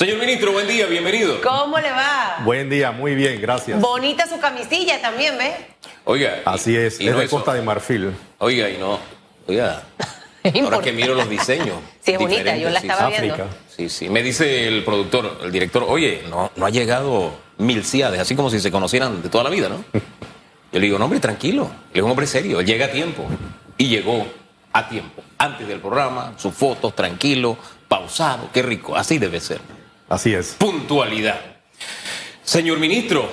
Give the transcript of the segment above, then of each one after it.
Señor ministro, buen día, bienvenido. ¿Cómo le va? Buen día, muy bien, gracias. Bonita su camisilla también, ¿ve? Oiga. Así es, y es no de eso- Costa de Marfil. Oiga, y no. Oiga. Ahora que miro los diseños. Sí, es bonita, yo la sí, estaba África. viendo. Sí, sí. Me dice el productor, el director, oye, no, no ha llegado mil ciades, así como si se conocieran de toda la vida, ¿no? Yo le digo, no, hombre, tranquilo. Él es un hombre serio, él llega a tiempo. Y llegó a tiempo. Antes del programa, sus fotos, tranquilo, pausado, qué rico. Así debe ser. Así es. Puntualidad. Señor ministro,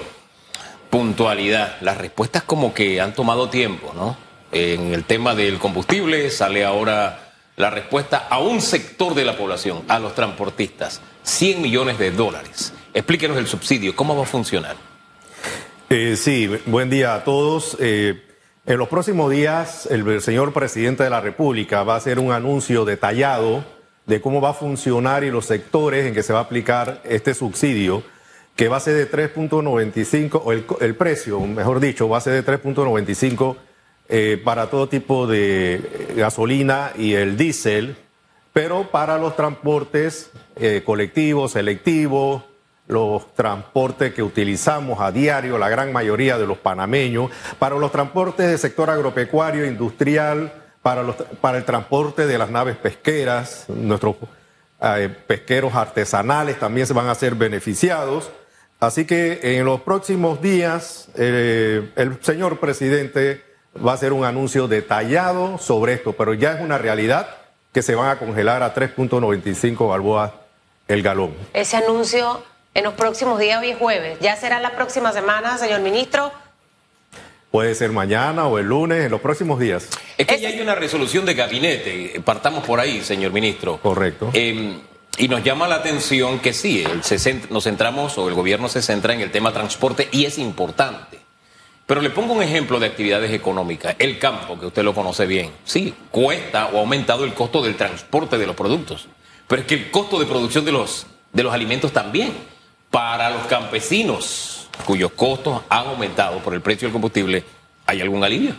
puntualidad. Las respuestas como que han tomado tiempo, ¿no? En el tema del combustible sale ahora la respuesta a un sector de la población, a los transportistas. 100 millones de dólares. Explíquenos el subsidio, ¿cómo va a funcionar? Eh, sí, buen día a todos. Eh, en los próximos días, el señor presidente de la República va a hacer un anuncio detallado de cómo va a funcionar y los sectores en que se va a aplicar este subsidio, que va a ser de 3.95, o el, el precio, mejor dicho, va a ser de 3.95 eh, para todo tipo de eh, gasolina y el diésel, pero para los transportes eh, colectivos, selectivos, los transportes que utilizamos a diario, la gran mayoría de los panameños, para los transportes del sector agropecuario, industrial, para, el transporte de las naves pesqueras, nuestros eh, pesqueros artesanales también se van a ser beneficiados. Así que en los próximos días eh, el señor presidente va a hacer un anuncio detallado sobre esto, pero ya es una realidad que se van a congelar a 3.95 balboas el galón. Ese anuncio en los próximos días, hoy es jueves. ¿Ya será la próxima semana, señor ministro? Puede ser mañana o el lunes, en los próximos días. Es que Es- ya hay una resolución de gabinete, partamos por ahí, señor ministro. Correcto. Eh, y nos llama la atención que sí, el se cent- nos centramos o el gobierno se centra en el tema transporte y es importante. Pero le pongo un ejemplo de actividades económicas. El campo, que usted lo conoce bien, sí, cuesta o ha aumentado el costo del transporte de los productos. Pero es que el costo de producción de los, de los alimentos también. Para los campesinos, cuyos costos han aumentado por el precio del combustible, ¿hay algún alivio?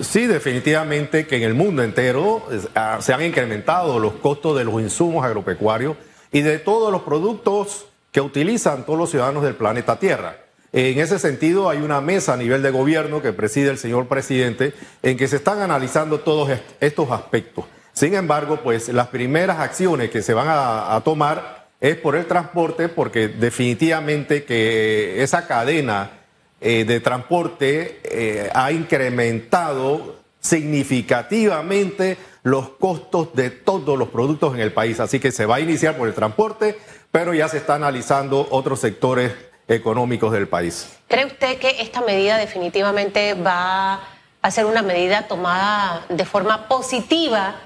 Sí, definitivamente que en el mundo entero ah, se han incrementado los costos de los insumos agropecuarios y de todos los productos que utilizan todos los ciudadanos del planeta Tierra. En ese sentido, hay una mesa a nivel de gobierno que preside el señor presidente en que se están analizando todos est- estos aspectos. Sin embargo, pues las primeras acciones que se van a, a tomar es por el transporte, porque definitivamente que esa cadena eh, de transporte eh, ha incrementado significativamente los costos de todos los productos en el país. Así que se va a iniciar por el transporte, pero ya se está analizando otros sectores económicos del país. ¿Cree usted que esta medida definitivamente va a ser una medida tomada de forma positiva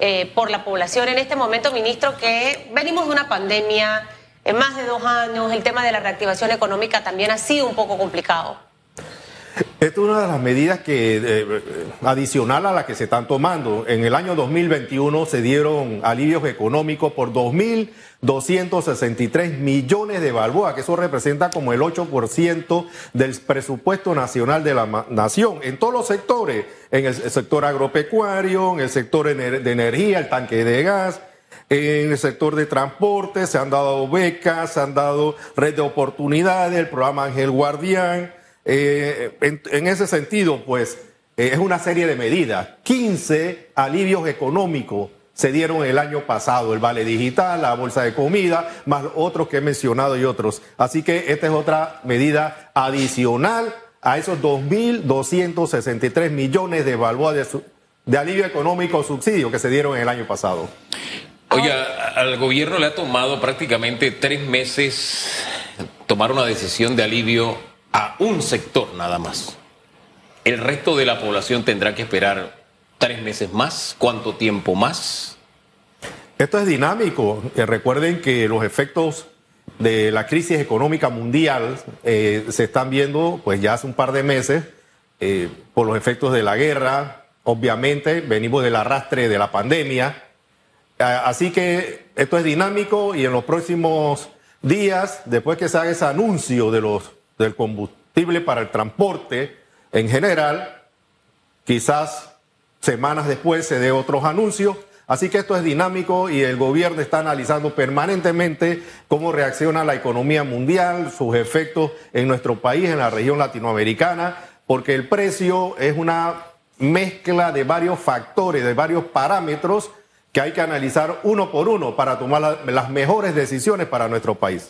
eh, por la población en este momento, ministro, que venimos de una pandemia, en más de dos años, el tema de la reactivación económica también ha sido un poco complicado? Esta es una de las medidas que eh, adicional a las que se están tomando. En el año 2021 se dieron alivios económicos por 2.263 millones de balboas, que eso representa como el 8% del presupuesto nacional de la nación, en todos los sectores, en el sector agropecuario, en el sector de energía, el tanque de gas, en el sector de transporte se han dado becas, se han dado red de oportunidades, el programa Ángel Guardián. Eh, en, ese sentido, pues, eh, es una serie de medidas. 15 alivios económicos se dieron el año pasado, el vale digital, la bolsa de comida, más otros que he mencionado y otros. Así que esta es otra medida adicional a esos 2.263 millones de balboas de, su- de alivio económico subsidio que se dieron el año pasado. Oiga, al gobierno le ha tomado prácticamente tres meses tomar una decisión de alivio a un sector nada más. El resto de la población tendrá que esperar tres meses más. ¿Cuánto tiempo más? Esto es dinámico. Eh, recuerden que los efectos de la crisis económica mundial eh, se están viendo pues ya hace un par de meses eh, por los efectos de la guerra. Obviamente venimos del arrastre de la pandemia. Así que esto es dinámico y en los próximos días, después que se haga ese anuncio de los, del combustible para el transporte en general, quizás semanas después se dé otros anuncios. Así que esto es dinámico y el gobierno está analizando permanentemente cómo reacciona la economía mundial, sus efectos en nuestro país, en la región latinoamericana, porque el precio es una mezcla de varios factores, de varios parámetros que hay que analizar uno por uno para tomar las mejores decisiones para nuestro país.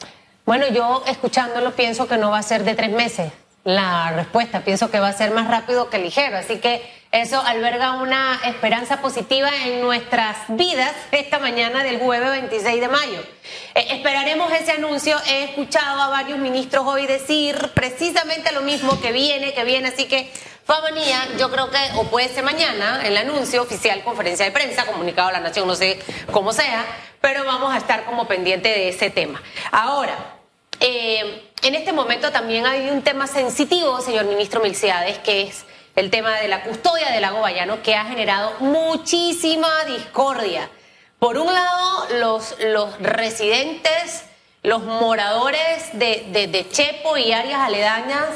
Bueno, yo escuchándolo pienso que no va a ser de tres meses la respuesta, pienso que va a ser más rápido que ligero, así que eso alberga una esperanza positiva en nuestras vidas esta mañana del jueves 26 de mayo. Eh, esperaremos ese anuncio, he escuchado a varios ministros hoy decir precisamente lo mismo que viene, que viene, así que Fabanía, yo creo que, o puede ser mañana, el anuncio oficial, conferencia de prensa, comunicado a la Nación, no sé cómo sea, pero vamos a estar como pendiente de ese tema. Ahora, eh, en este momento también hay un tema sensitivo, señor ministro Milciades, que es el tema de la custodia del lago Bayano, que ha generado muchísima discordia. Por un lado, los, los residentes, los moradores de, de Chepo y áreas aledañas,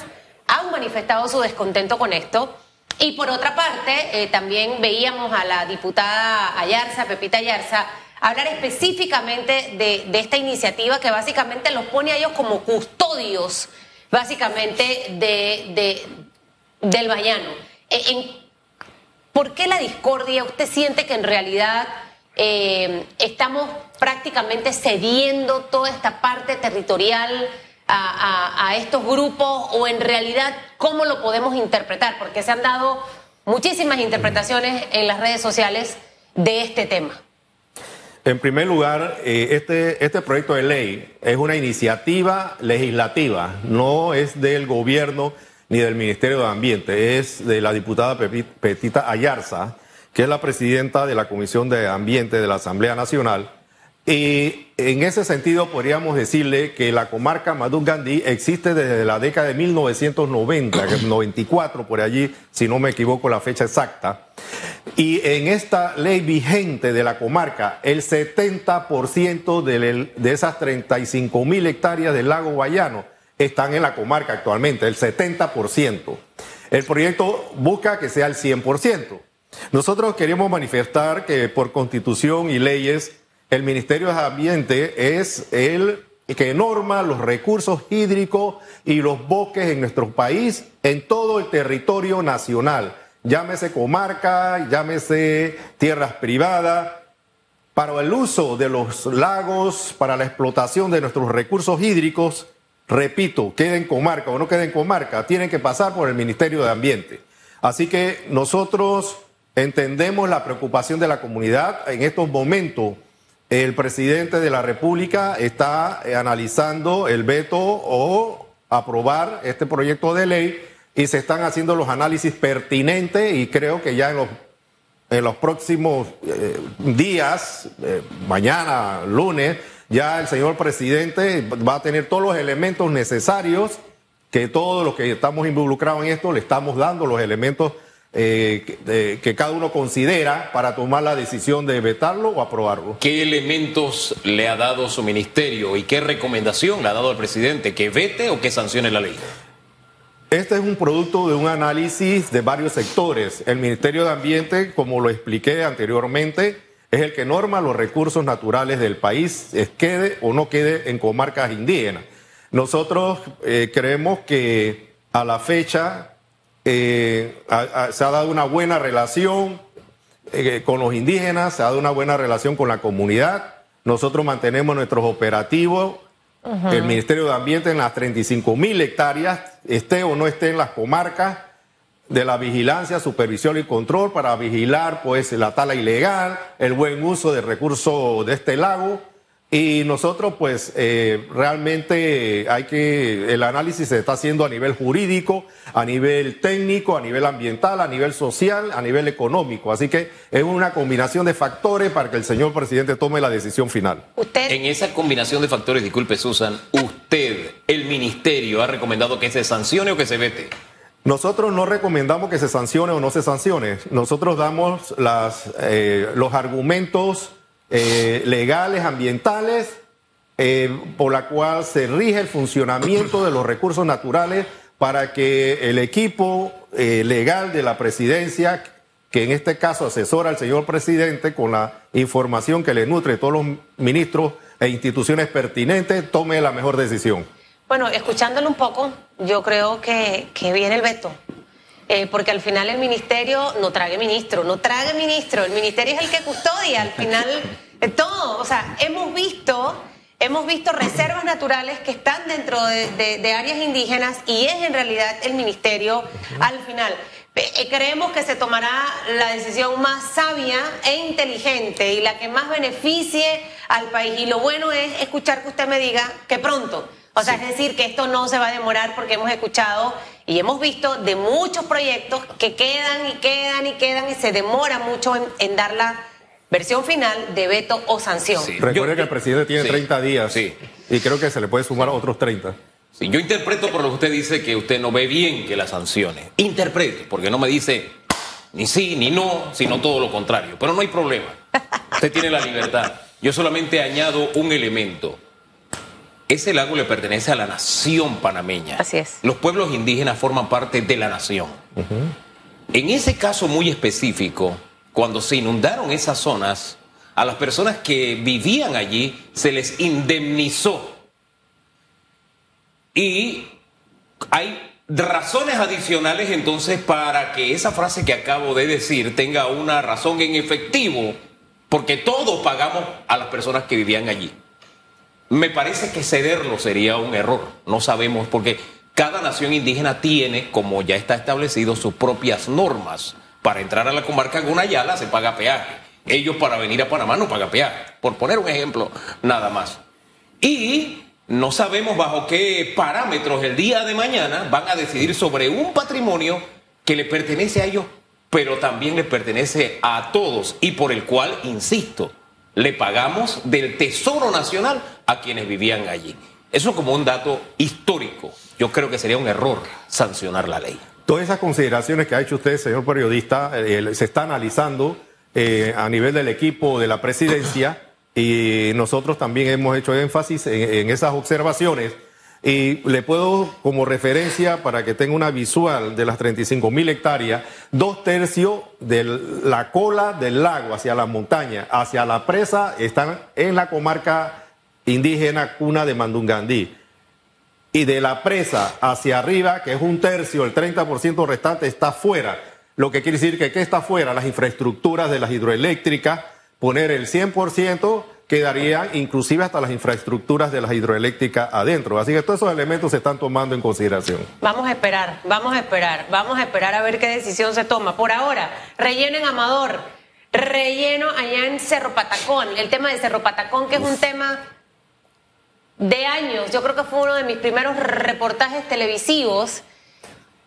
han manifestado su descontento con esto. Y por otra parte, eh, también veíamos a la diputada Ayarza, Pepita Ayarza, hablar específicamente de, esta iniciativa que básicamente los pone a ellos como custodios, básicamente, de, del Bayano. Eh, ¿Por qué la discordia? ¿Usted siente que en realidad eh, estamos prácticamente cediendo toda esta parte territorial? a, estos grupos o en realidad cómo lo podemos interpretar? Porque se han dado muchísimas interpretaciones en las redes sociales de este tema. En primer lugar, eh, este, este proyecto de ley es una iniciativa legislativa, no es del gobierno ni del Ministerio de Ambiente, es de la diputada Petita Ayarza, que es la presidenta de la Comisión de Ambiente de la Asamblea Nacional y en ese sentido podríamos decirle que la comarca Madun Gandhi existe desde la década de 1990, 94 por allí, si no me equivoco la fecha exacta. Y en esta ley vigente de la comarca, el 70% de, de esas 35 mil hectáreas del lago Guayano están en la comarca actualmente, el 70%. El proyecto busca que sea el 100%. Nosotros queremos manifestar que por constitución y leyes, el Ministerio de Ambiente es el que norma los recursos hídricos y los bosques en nuestro país, en todo el territorio nacional. Llámese comarca, llámese tierras privadas, para el uso de los lagos, para la explotación de nuestros recursos hídricos, repito, queden comarca o no queden comarca, tienen que pasar por el Ministerio de Ambiente. Así que nosotros entendemos la preocupación de la comunidad en estos momentos el presidente de la República está eh, analizando el veto o aprobar este proyecto de ley y se están haciendo los análisis pertinentes y creo que ya en los, próximos eh, días, eh, mañana, lunes, ya el señor presidente va a tener todos los elementos necesarios que todos los que estamos involucrados en esto le estamos dando los elementos eh, que, cada uno considera para tomar la decisión de vetarlo o aprobarlo. ¿Qué elementos le ha dado su ministerio y qué recomendación le ha dado al presidente? ¿Que vete o que sancione la ley? Este es un producto de un análisis de varios sectores. El Ministerio de Ambiente, como lo expliqué anteriormente, es el que norma los recursos naturales del país, quede o no quede en comarcas indígenas. Nosotros eh, creemos que a la fecha eh, se ha dado una buena relación eh, con los indígenas, se ha dado una buena relación con la comunidad. Nosotros mantenemos nuestros operativos. El Ministerio de Ambiente en las 35 mil hectáreas, esté o no esté en las comarcas, de la vigilancia, supervisión y control para vigilar pues la tala ilegal, el buen uso de recursos de este lago y nosotros, pues, eh, realmente hay que, el análisis se está haciendo a nivel jurídico, a nivel técnico, a nivel ambiental, a nivel social, a nivel económico. Así que es una combinación de factores para que el señor presidente tome la decisión final. Usted. En esa combinación de factores, disculpe Susan, usted, el ministerio, ha recomendado que se sancione o que se vete. Nosotros no recomendamos que se sancione o no se sancione. Nosotros damos las, eh, los argumentos eh, legales, ambientales, eh, por la cual se rige el funcionamiento de los recursos naturales para que el equipo eh, legal de la presidencia que en este caso asesora al señor presidente con la información que le nutre todos los ministros e instituciones pertinentes, tome la mejor decisión. Bueno, escuchándolo un poco, yo creo que, que viene el veto. Eh, porque al final el ministerio no trague ministro, no trague ministro, el ministerio es el que custodia al final todo. O sea, hemos visto, hemos visto reservas naturales que están dentro de, de áreas indígenas y es en realidad el ministerio al final. Eh, creemos que se tomará la decisión más sabia e inteligente y la que más beneficie al país. Y lo bueno es escuchar que usted me diga que pronto. O sea, es decir, que esto no se va a demorar porque hemos escuchado y hemos visto de muchos proyectos que quedan y quedan y quedan y se demora mucho en, dar la versión final de veto o sanción. Recuerde que el presidente tiene 30 días y creo que se le puede sumar otros 30. Sí, yo interpreto por lo que usted dice que usted no ve bien que la sancione. Interpreto, porque no me dice ni sí ni no, sino todo lo contrario. Pero no hay problema. Usted tiene la libertad. Yo solamente añado un elemento. Ese lago le pertenece a la nación panameña. Así es. Los pueblos indígenas forman parte de la nación. En ese caso muy específico, cuando se inundaron esas zonas, a las personas que vivían allí se les indemnizó y hay razones adicionales entonces para que esa frase que acabo de decir tenga una razón en efectivo, porque todos pagamos a las personas que vivían allí. Me parece que cederlo sería un error, no sabemos, porque cada nación indígena tiene, como ya está establecido, sus propias normas. Para entrar a la comarca Gunayala se paga peaje. Ellos para venir a Panamá no pagan peaje, por poner un ejemplo nada más. Y no sabemos bajo qué parámetros el día de mañana van a decidir sobre un patrimonio que le pertenece a ellos, pero también le pertenece a todos y por el cual, insisto, le pagamos del Tesoro Nacional a quienes vivían allí. Eso como un dato histórico. Yo creo que sería un error sancionar la ley. Todas esas consideraciones que ha hecho usted, señor periodista, eh, se está analizando eh, a nivel del equipo de la presidencia y nosotros también hemos hecho énfasis en, esas observaciones. Y le puedo, como referencia, para que tenga una visual de las 35 mil hectáreas, dos tercios de la cola del lago hacia la montaña, hacia la presa, están en la comarca indígena cuna de Mandungandí. Y de la presa hacia arriba, que es un tercio, el 30% restante está fuera. Lo que quiere decir que, ¿qué está fuera? Las infraestructuras de las hidroeléctricas, poner el 100%, quedaría inclusive hasta las infraestructuras de las hidroeléctricas adentro. Así que todos esos elementos se están tomando en consideración. Vamos a esperar, vamos a esperar, vamos a esperar a ver qué decisión se toma. Por ahora, relleno en Amador, relleno allá en Cerro Patacón, el tema de Cerro Patacón, que es un tema de años. Yo creo que fue uno de mis primeros reportajes televisivos.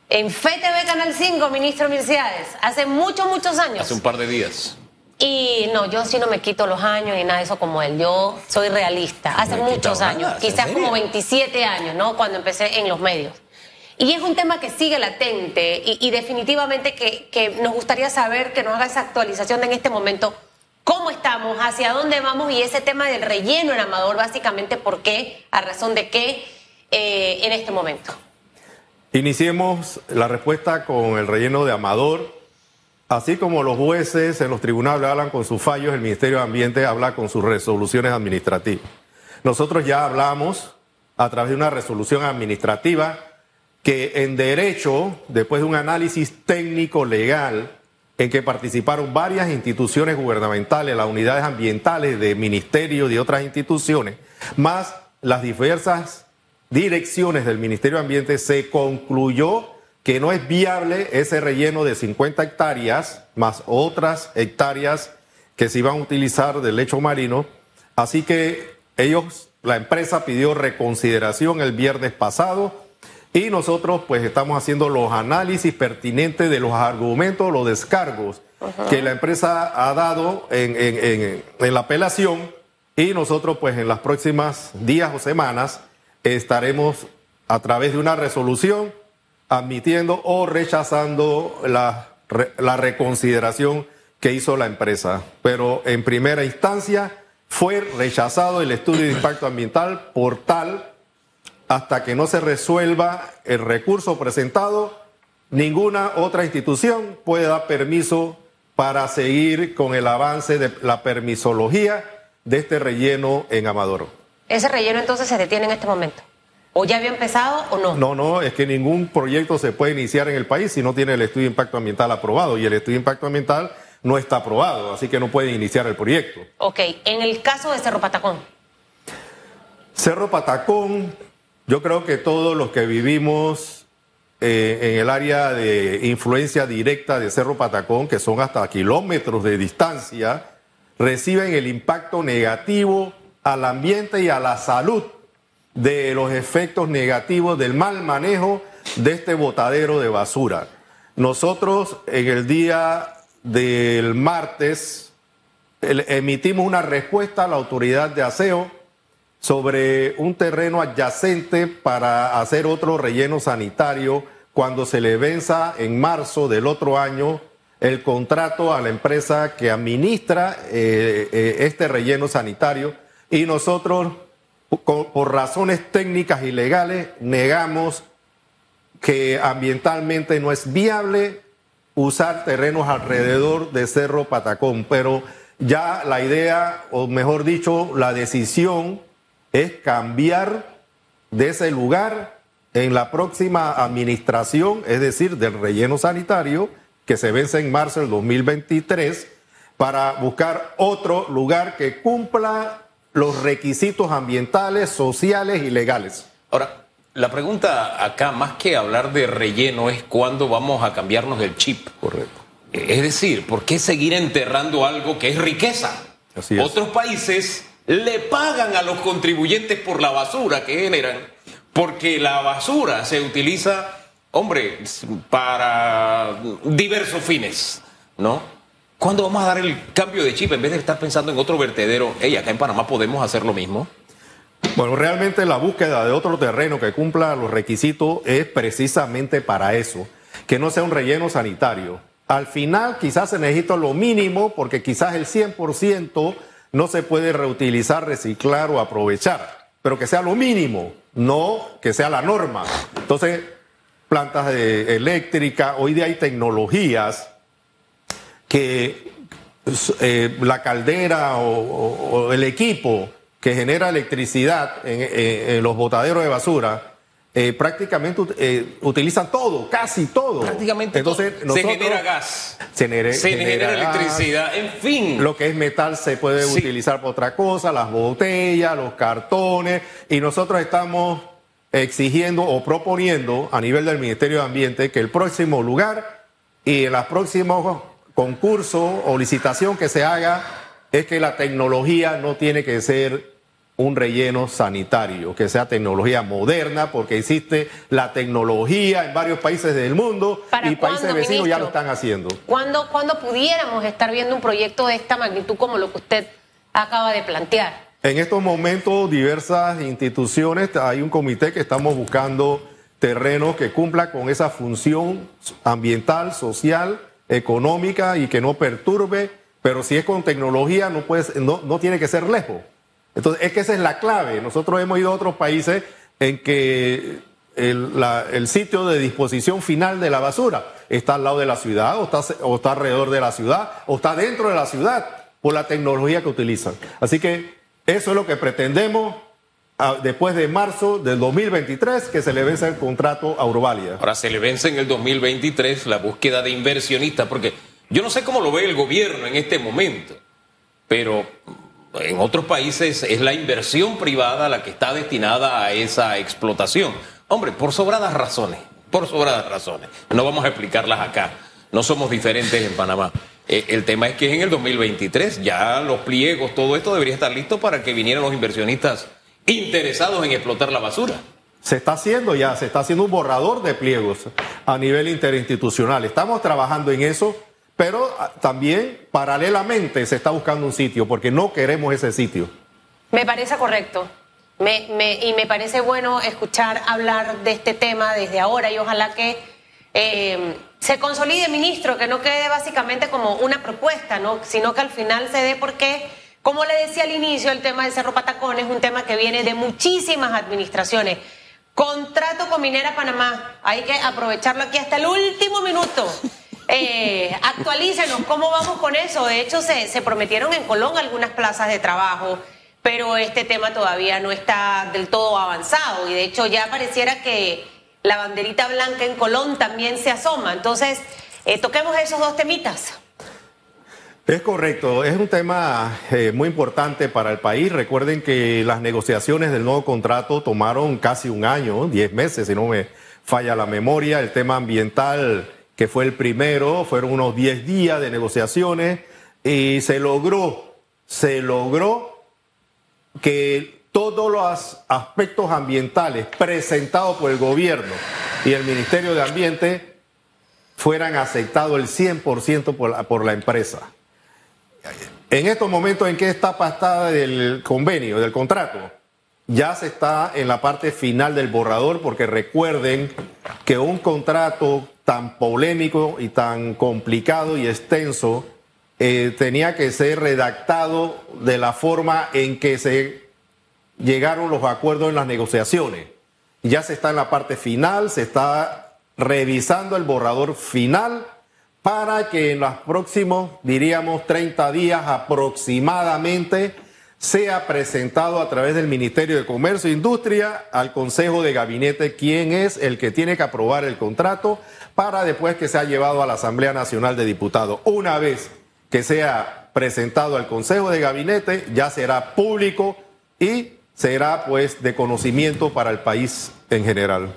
En FTV Canal 5, ministro Mirciades, hace muchos, muchos años. Hace un par de días. Y no, yo sí no me quito los años y nada de eso como él. Yo soy realista. Hace muchos años, quizás como 27 años, ¿no? Cuando empecé en los medios. Y es un tema que sigue latente y, definitivamente que, que, nos gustaría saber que nos haga esa actualización de en este momento. ¿Cómo estamos? ¿Hacia dónde vamos? Y ese tema del relleno en Amador, básicamente, ¿por qué? ¿A razón de qué eh, en este momento? Iniciemos la respuesta con el relleno de Amador Así como los jueces en los tribunales hablan con sus fallos, el Ministerio de Ambiente habla con sus resoluciones administrativas. Nosotros ya hablamos a través de una resolución administrativa que en derecho, después de un análisis técnico legal, en que participaron varias instituciones gubernamentales, las unidades ambientales de ministerio y otras instituciones, más las diversas direcciones del Ministerio de Ambiente, se concluyó que no es viable ese relleno de 50 hectáreas más otras hectáreas que se iban a utilizar del lecho marino. Así que ellos, la empresa pidió reconsideración el viernes pasado y nosotros pues estamos haciendo los análisis pertinentes de los argumentos, los descargos que la empresa ha dado en, en la apelación y nosotros pues en las próximas días o semanas estaremos a través de una resolución admitiendo o rechazando la, la reconsideración que hizo la empresa. Pero en primera instancia fue rechazado el estudio de impacto ambiental por tal hasta que no se resuelva el recurso presentado, ninguna otra institución puede dar permiso para seguir con el avance de la permisología de este relleno en Amador. ¿Ese relleno entonces se detiene en este momento? ¿O ya había empezado o no? No, no, es que ningún proyecto se puede iniciar en el país si no tiene el estudio de impacto ambiental aprobado y el estudio de impacto ambiental no está aprobado, así que no puede iniciar el proyecto. Ok, en el caso de Cerro Patacón. Cerro Patacón, yo creo que todos los que vivimos eh, en el área de influencia directa de Cerro Patacón, que son hasta kilómetros de distancia, reciben el impacto negativo al ambiente y a la salud de los efectos negativos del mal manejo de este botadero de basura. Nosotros en el día del martes emitimos una respuesta a la autoridad de aseo sobre un terreno adyacente para hacer otro relleno sanitario cuando se le venza en marzo del otro año el contrato a la empresa que administra eh, eh, este relleno sanitario y nosotros por razones técnicas y legales negamos que ambientalmente no es viable usar terrenos alrededor de Cerro Patacón, pero ya la idea, o mejor dicho, la decisión es cambiar de ese lugar en la próxima administración, es decir, del relleno sanitario, que se vence en marzo del 2023, para buscar otro lugar que cumpla los requisitos ambientales, sociales y legales. Ahora, la pregunta acá, más que hablar de relleno, es cuándo vamos a cambiarnos del chip. Correcto. Es decir, ¿por qué seguir enterrando algo que es riqueza? Así es. Otros países le pagan a los contribuyentes por la basura que generan, porque la basura se utiliza, hombre, para diversos fines, ¿no? ¿Cuándo vamos a dar el cambio de chip en vez de estar pensando en otro vertedero? Ey, acá en Panamá podemos hacer lo mismo. Bueno, realmente la búsqueda de otro terreno que cumpla los requisitos es precisamente para eso, que no sea un relleno sanitario. Al final quizás se necesita lo mínimo porque quizás el 100% no se puede reutilizar, reciclar o aprovechar, pero que sea lo mínimo, no que sea la norma. Entonces, plantas eléctricas, hoy día hay tecnologías que eh, la caldera o, o, o, el equipo que genera electricidad en, en, en los botaderos de basura eh, prácticamente eh, utilizan todo, casi todo. Prácticamente Entonces, todo. nosotros, se genera gas. Se, genera, se genera, genera electricidad, en fin. Lo que es metal se puede sí. utilizar para otra cosa, las botellas, los cartones, y nosotros estamos exigiendo o proponiendo a nivel del Ministerio de Ambiente que el próximo lugar y en los próximos concursos o licitación que se haga es que la tecnología no tiene que ser un relleno sanitario, que sea tecnología moderna, porque existe la tecnología en varios países del mundo y países vecinos ministro? ya lo están haciendo. ¿Cuándo, ¿Cuándo pudiéramos estar viendo un proyecto de esta magnitud como lo que usted acaba de plantear? En estos momentos, diversas instituciones, hay un comité que estamos buscando terrenos que cumpla con esa función ambiental, social, económica y que no perturbe, pero si es con tecnología no, puede, no, no tiene que ser lejos. Entonces, es que esa es la clave. Nosotros hemos ido a otros países en que el, sitio de disposición final de la basura está al lado de la ciudad, o está, o está alrededor de la ciudad, o está dentro de la ciudad, por la tecnología que utilizan. Así que eso es lo que pretendemos después de marzo del 2023, que se le vence el contrato a Urbalia. Ahora se le vence en el 2023 la búsqueda de inversionistas, porque yo no sé cómo lo ve el gobierno en este momento, pero en otros países es la inversión privada la que está destinada a esa explotación. Hombre, por sobradas razones, por sobradas razones. No vamos a explicarlas acá. No somos diferentes en Panamá. Eh, el tema es que en el 2023, ya los pliegos, todo esto debería estar listo para que vinieran los inversionistas interesados en explotar la basura. Se está haciendo ya, se está haciendo un borrador de pliegos a nivel interinstitucional. Estamos trabajando en eso pero también paralelamente se está buscando un sitio porque no queremos ese sitio. Me parece correcto. Me, me, y me parece bueno escuchar hablar de este tema desde ahora y ojalá que eh, se consolide, ministro, que no quede básicamente como una propuesta, ¿no? sino que al final se dé porque, como le decía al inicio, el tema del Cerro Patacón es un tema que viene de muchísimas administraciones. Contrato con Minera Panamá, hay que aprovecharlo aquí hasta el último minuto. Eh, actualícenos, ¿cómo vamos con eso? De hecho, se, se prometieron en Colón algunas plazas de trabajo, pero este tema todavía no está del todo avanzado y de hecho ya pareciera que la banderita blanca en Colón también se asoma. Entonces, eh, toquemos esos dos temitas. Es correcto, es un tema eh, muy importante para el país. Recuerden que las negociaciones del nuevo contrato tomaron casi un año, diez meses, si no me falla la memoria. El tema ambiental, que fue el primero, fueron unos diez días de negociaciones y se logró, se logró que todos los aspectos ambientales presentados por el gobierno y el Ministerio de Ambiente fueran aceptados el 100% por por la empresa. En estos momentos, ¿en etapa está del convenio, del contrato? Ya se está en la parte final del borrador, porque recuerden que un contrato tan polémico y tan complicado y extenso eh, tenía que ser redactado de la forma en que se llegaron los acuerdos en las negociaciones. Ya se está en la parte final, se está revisando el borrador final para que en los próximos, diríamos, 30 días aproximadamente, sea presentado a través del Ministerio de Comercio e Industria al Consejo de Gabinete quién es el que tiene que aprobar el contrato para después que sea llevado a la Asamblea Nacional de Diputados. Una vez que sea presentado al Consejo de Gabinete, ya será público y será pues de conocimiento para el país en general.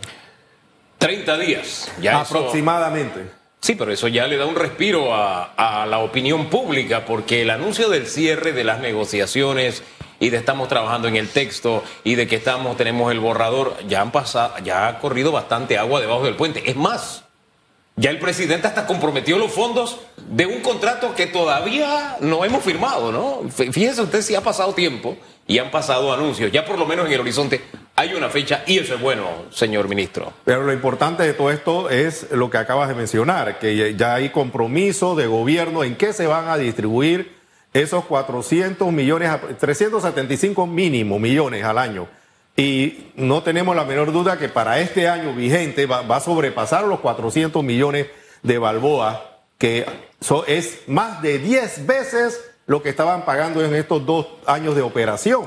30 días. Ya aproximadamente. Eso... Sí, pero eso ya le da un respiro a, a, la opinión pública, porque el anuncio del cierre de las negociaciones y de estamos trabajando en el texto y de que estamos, tenemos el borrador, ya han pasado, ya ha corrido bastante agua debajo del puente. Es más, ya el presidente hasta comprometió los fondos de un contrato que todavía no hemos firmado, ¿no? Fíjense usted si ha pasado tiempo y han pasado anuncios. Ya por lo menos en el horizonte hay una fecha y eso es bueno, señor ministro. Pero lo importante de todo esto es lo que acabas de mencionar, que ya hay compromiso de gobierno en qué se van a distribuir esos 400 millones, 375 mínimo millones al año. Y no tenemos la menor duda que para este año vigente va, a sobrepasar los 400 millones de balboa, que es más de 10 veces lo que estaban pagando en estos dos años de operación.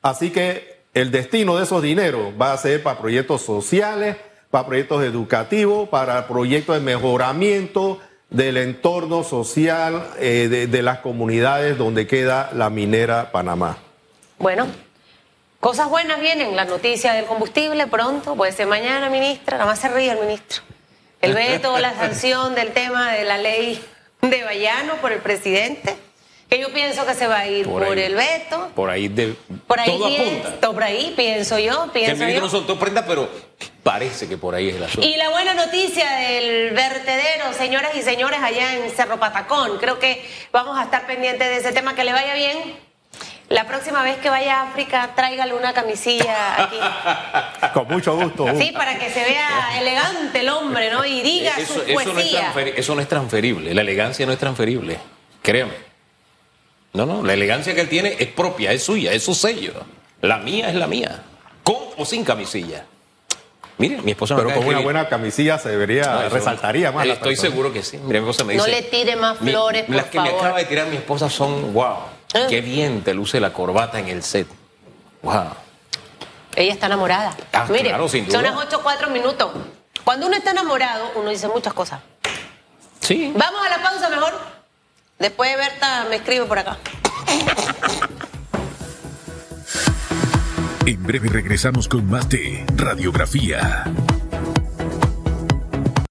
Así que el destino de esos dineros va a ser para proyectos sociales, para proyectos educativos, para proyectos de mejoramiento del entorno social eh, de, las comunidades donde queda la minera Panamá. Bueno, cosas buenas vienen, la noticia del combustible pronto, puede ser mañana, ministra, nada más se ríe el ministro. El veto, la sanción del tema de la ley de Bayano por el presidente que yo pienso que se va a ir por, por el veto. Por ahí, de, por ahí todo pienso, apunta. Por ahí pienso yo, pienso que el yo. no soltó prenda, pero parece que por ahí es el asunto. Y la buena noticia del vertedero, señoras y señores, allá en Cerro Patacón. Creo que vamos a estar pendientes de ese tema, que le vaya bien. La próxima vez que vaya a África, tráigale una camisilla aquí. Con mucho gusto. Sí, para que se vea elegante el hombre, ¿no? Y diga eso, su eso, no es eso no es transferible, la elegancia no es transferible, créame. No, no, la elegancia que él tiene es propia, es suya, es su sello. La mía es la mía, con o sin camisilla. Mire, mi esposa me Pero con una buena camisilla se vería, No, eso- resaltaría más. La Estoy persona. seguro que sí. Mira, mi esposa me No dice. le tire más mi- flores, por Las que me acaba de tirar mi esposa son, wow, Ah. qué bien te luce la corbata en el set. Wow. Ella está enamorada. Ah, Mire, claro, sin son las 8 4 minutos. Cuando uno está enamorado, uno dice muchas cosas. Sí. Vamos a la pausa mejor. Después Berta me escribe por acá. En breve regresamos con más de Radiografía.